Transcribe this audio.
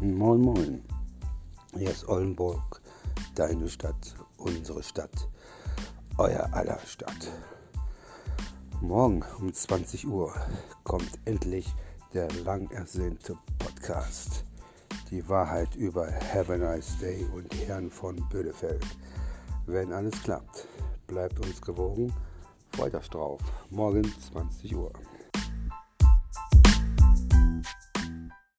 Moin Moin, hier ist Oldenburg, deine Stadt, unsere Stadt, euer aller Stadt. Morgen um 20 Uhr kommt endlich der lang ersehnte Podcast. Die Wahrheit über Have a Nice Day und Herrn von Bödefeld. Wenn alles klappt, bleibt uns gewogen. Freut euch drauf. Morgen 20 Uhr.